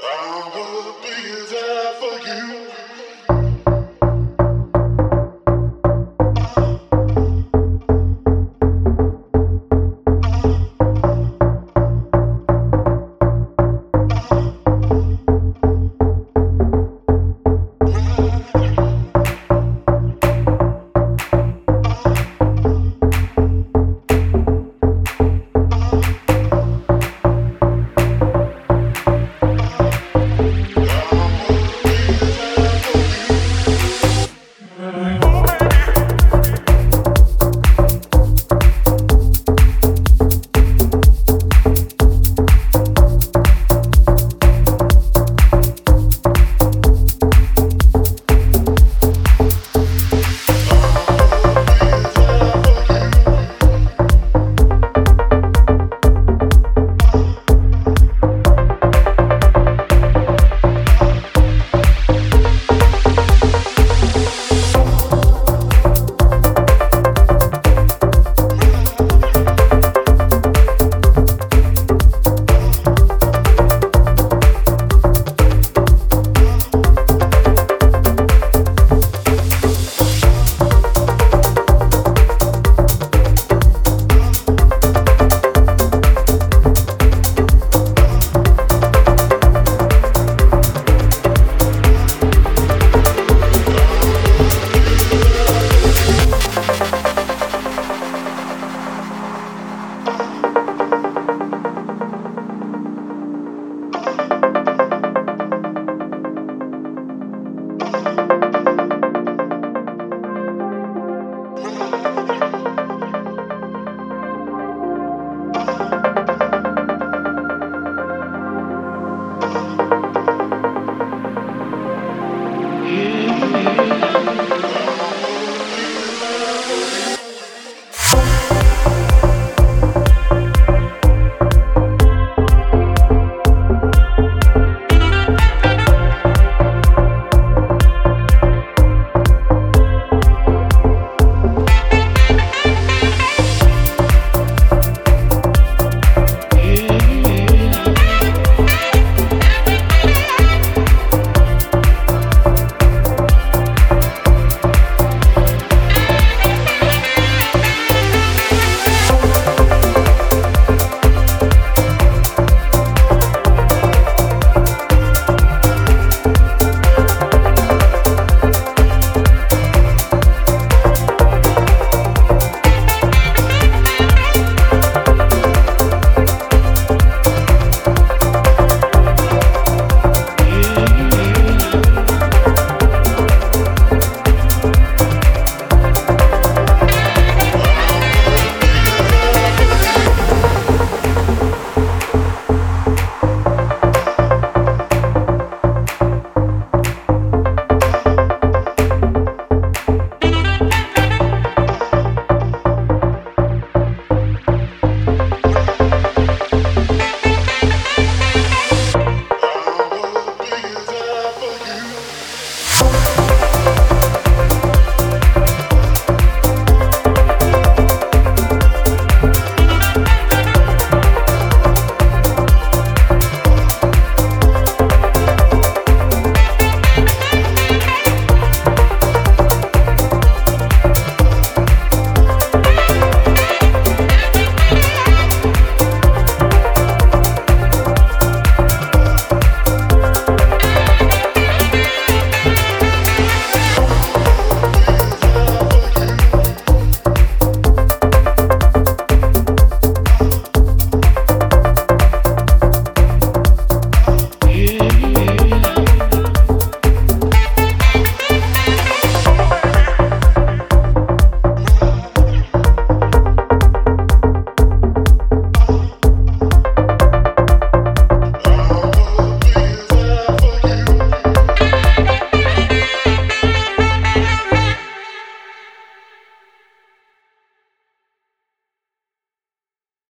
I would be